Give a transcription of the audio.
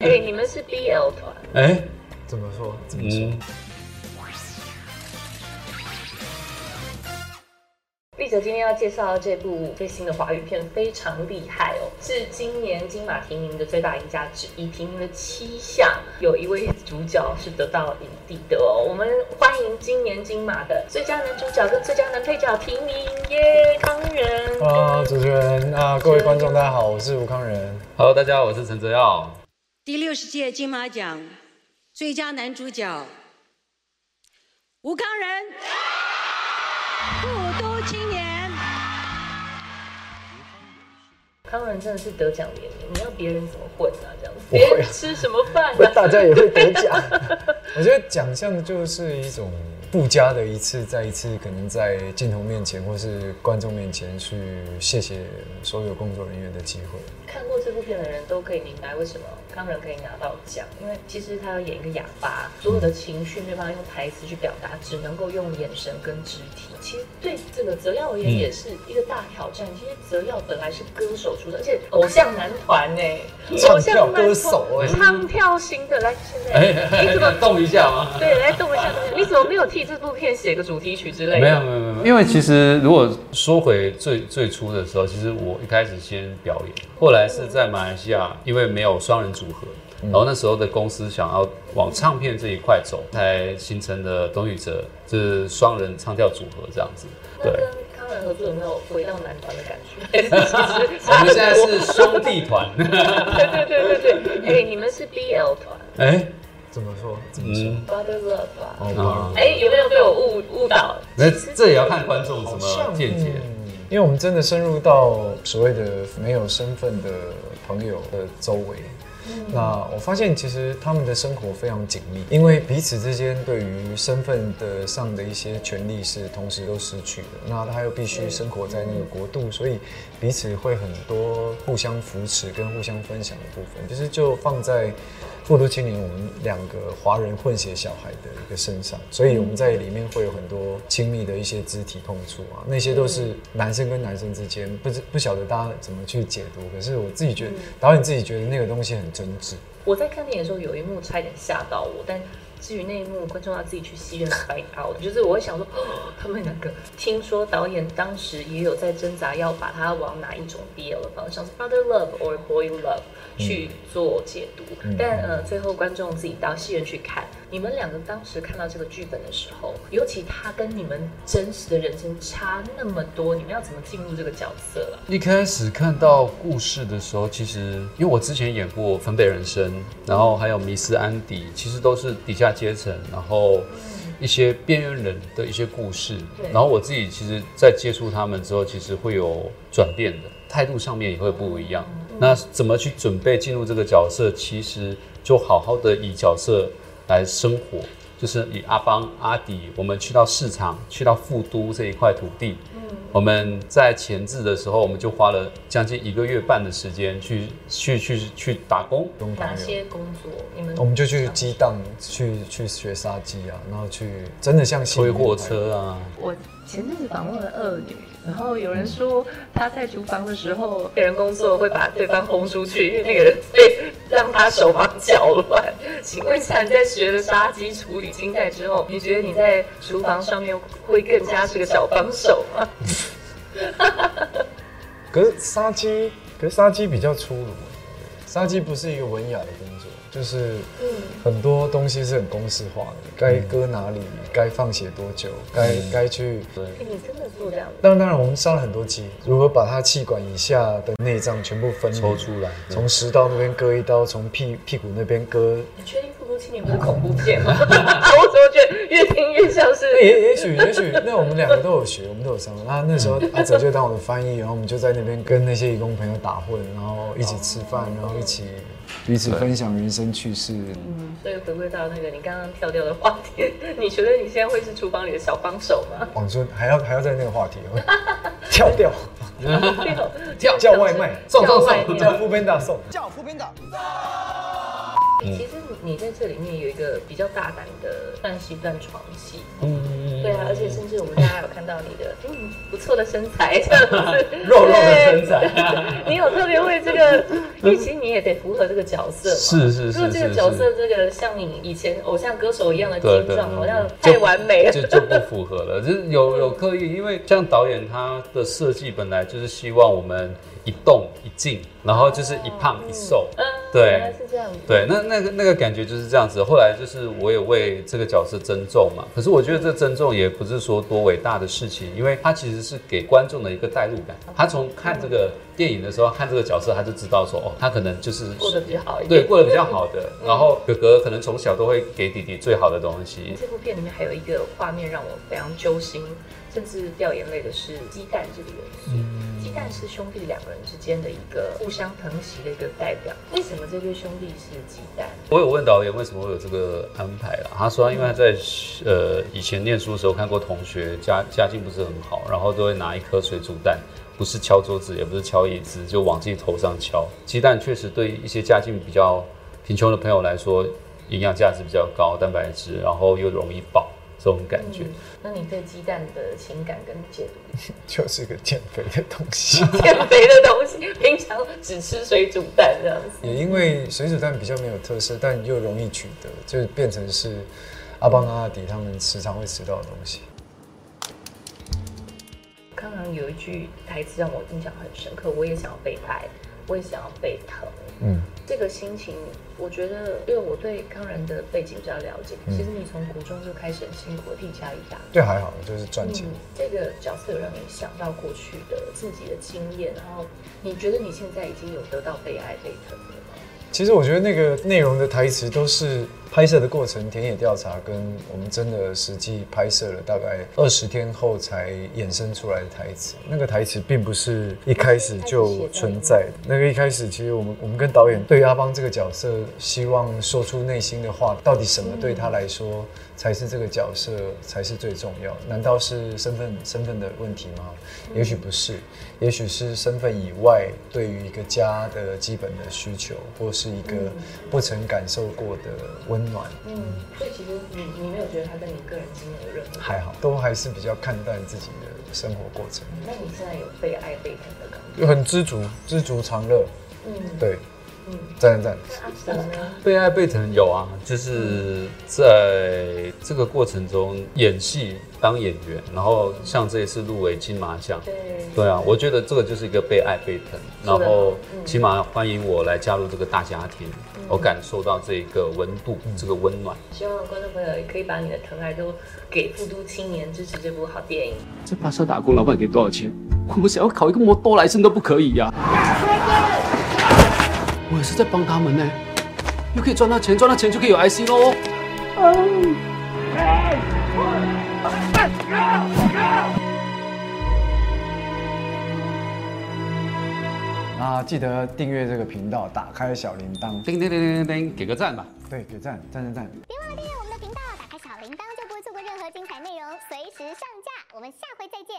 哎、你们是 BL 团，哎，怎么说？怎么说？嗯，丽哲今天要介绍的这部最新的华语片非常厉害哦，是今年金马提名的最大赢家之一，提名了七项，有一位主角是得到影帝的哦。我们欢迎今年金马的最佳男主角跟最佳男配角提名耶，康仁。啊，主持人啊，各位观众，大家好，我是吴康仁。Hello，大家好，我是陈泽耀。第六十届金马奖最佳男主角吴康仁，复都青年。康仁真的是得奖连连，你要别人怎么混啊？这样子，别人吃什么饭，啊？大家也会得奖。我觉得奖项就是一种附加的一次，再一次可能在镜头面前或是观众面前去谢谢所有工作人员的机会。看过这部片的人都可以明白为什么康仁可以拿到奖，因为其实他要演一个哑巴，所有的情绪没办法用台词去表达，只能够用眼神跟肢体。其实对这个泽耀而言也是一个大挑战。其实泽耀本来是歌手出身，而且偶像男团呢，偶像歌手哎唱跳型的。来，现在哎，你怎么动一下吗？对来动一下？动一下你怎么没有替这部片写个主题曲之类的？没有没有没有，因为其实如果说回最最初的时候，其实我一开始先表演，后来是在马来西亚，因为没有双人组合，然后那时候的公司想要往唱片这一块走，才形成的董宇哲就是双人唱跳组合这样子。对，跟康仁合作有没有回到男团的感觉？其 实我们现在是兄弟团。对对对对对，哎、你们是 BL 团哎，怎么说？怎么说？嗯，，Brother Love 吧？哦，啊哎、有没有被我误误导？那这也要看观众怎好像么见解。嗯因为我们真的深入到所谓的没有身份的朋友的周围。那我发现，其实他们的生活非常紧密，因为彼此之间对于身份的上的一些权利是同时都失去的。那他又必须生活在那个国度，所以彼此会很多互相扶持跟互相分享的部分。就是就放在复读青年我们两个华人混血小孩的一个身上，所以我们在里面会有很多亲密的一些肢体碰触啊，那些都是男生跟男生之间，不知不晓得大家怎么去解读。可是我自己觉得，导演自己觉得那个东西很真挚。我在看电影的时候有一幕差点吓到我，但至于那一幕，观众要自己去戏院 find out。就是我会想说，哦 他们两个听说导演当时也有在挣扎，要把它往哪一种 BL 的方向，是 father love or boy love 去做解读。嗯但呃，最后观众自己到戏院去看。你们两个当时看到这个剧本的时候，尤其他跟你们真实的人生差那么多，你们要怎么进入这个角色啊？一开始看到故事的时候，其实因为我之前演过《分贝人生》，然后还有《迷失安迪》，其实都是底下阶层，然后一些边缘人的一些故事对。然后我自己其实，在接触他们之后，其实会有转变的，态度上面也会不一样。那怎么去准备进入这个角色？其实就好好的以角色来生活。就是以阿邦、阿迪，我们去到市场，去到富都这一块土地，嗯我们在前置的时候，我们就花了将近一个月半的时间去去去去打工。哪些工作？你们我们就去激荡，去去学杀鸡啊，然后去真的像推货车啊，我前阵子访问了二女，然后有人说她在厨房的时候，别人工作会把对方轰出去，因为那个人会让他手忙脚乱。请问一下，你在学了杀鸡处理青菜之后，你觉得你在厨房上面会更加是个小帮手吗？可是杀鸡，可是杀鸡比较粗鲁，杀鸡不是一个文雅的工作，就是很多东西是很公式化的，该割哪里，该放血多久，该该去。对，哎，你真的做这样？当然，当然，我们杀了很多鸡，如何把它气管以下的内脏全部分离抽出来从食道那边割一刀，从屁屁股那边割。你确定《复读青年》不是恐怖片吗？我怎么觉得越听越像是？也也许也许，那我们两个都有学，我们都有上。那那时候阿哲就当我的翻译，然后我们就在那边跟那些义工朋友打混，然后一起吃饭，然后一起彼此分享人生趣事。嗯所以回归到那个你刚刚跳掉的话题，你觉得你现在会是厨房里的小帮手吗？网说还要还要在那个话题 跳掉，跳 叫外卖送送送叫副班打送。叫副编导。其实你在这里面有一个比较大胆的算是一段床戏，嗯，对啊，而且甚至我们大家有看到你的嗯不错的身材这样子，肉肉的身材。你有特别为这个，因为其实你也得符合这个角色嘛。是是是如果这个角色这个像你以前偶像歌手一样的精壮，好像太完美了。就就不符合了，就是有有刻意，因为像导演他的设计本来就是希望我们一动一静，然后就是一胖一瘦，嗯，对原来是这样子。对，那那个那个感觉就是这样子。后来就是我也为这个角色增重嘛，可是我觉得这增重也不是说多伟大的事情，因为它其实是给观众的一个代入感。他从看这个电影的时候，看这个角色，他就知道说，哦，他可能就是过得比较好一点对。过得比较好的。然后哥哥可能从小都会给弟弟最好的东西。这部片里面还有一个画面让我非常揪心，甚至掉眼泪的是鸡蛋这个元素。鸡蛋是兄弟两个人之间的一个互相疼惜的一个代表。为什么这对兄弟是鸡蛋？我有问导演为什么会有这个安排啦，他说因为他在呃以前念书的时候看过同学家家境不是很好，然后都会拿一颗水煮蛋，不是敲桌子，也不是敲椅子，就往自己头上敲。鸡蛋确实对一些家境比较贫穷的朋友来说，营养价值比较高，蛋白质，然后又容易饱，这种感觉。嗯那你对鸡蛋的情感跟解读？就是个减肥的东西。减肥的东西，平常只吃水煮蛋这样子。也因为水煮蛋比较没有特色，但又容易取得，就变成是阿邦阿迪他们时常会吃到的东西。康康有一句台词让我印象很深刻，我也想要被爱，我也想要被疼。嗯，这个心情，我觉得，因为我对康仁的背景比较了解，其实你从国中就开始很辛苦的替家里打对，还好，就是赚钱。嗯，这个角色有让你想到过去的自己的经验，然后你觉得你现在已经有得到被爱被疼了吗？其实我觉得那个内容的台词都是拍摄的过程、田野调查，跟我们真的实际拍摄了大概二十天后才衍生出来的台词。那个台词并不是一开始就存在的。那个一开始，其实我们我们跟导演对阿邦这个角色，希望说出内心的话，到底什么对他来说才是这个角色才是最重要？难道是身份身份的问题吗？也许不是，也许是身份以外对于一个家的基本的需求，或是一个不曾感受过的温暖。嗯，所以其实你你没有觉得他跟你个人经验有任何还好，都还是比较看淡自己的生活过程，那你现在有被爱被疼的感觉？就很知足，知足常乐。嗯，对，嗯，赞赞赞。那阿神呢？被爱被疼有啊，就是在这个过程中演戏当演员，然后像这一次入围金马奖，对对啊，我觉得这个就是一个被爱被疼，然后嗯起码欢迎我来加入这个大家庭，我感受到这个温度，这个温暖。希望观众朋友也可以把你的疼爱都给复都青年，支持这部好电影。在巴萨打工，老板给多少钱？我们想要考一个摩多来生都不可以呀、我也是在帮他们呢，又可以赚到钱，赚到钱就可以有 IC 喽。啊，记得订阅这个频道，打开小铃铛。叮叮叮叮叮叮，给个赞吧。对，给赞，赞赞赞。别忘了订阅我们的频道，打开小铃铛就不会错过任何精彩内容，随时上架。我们下回再见。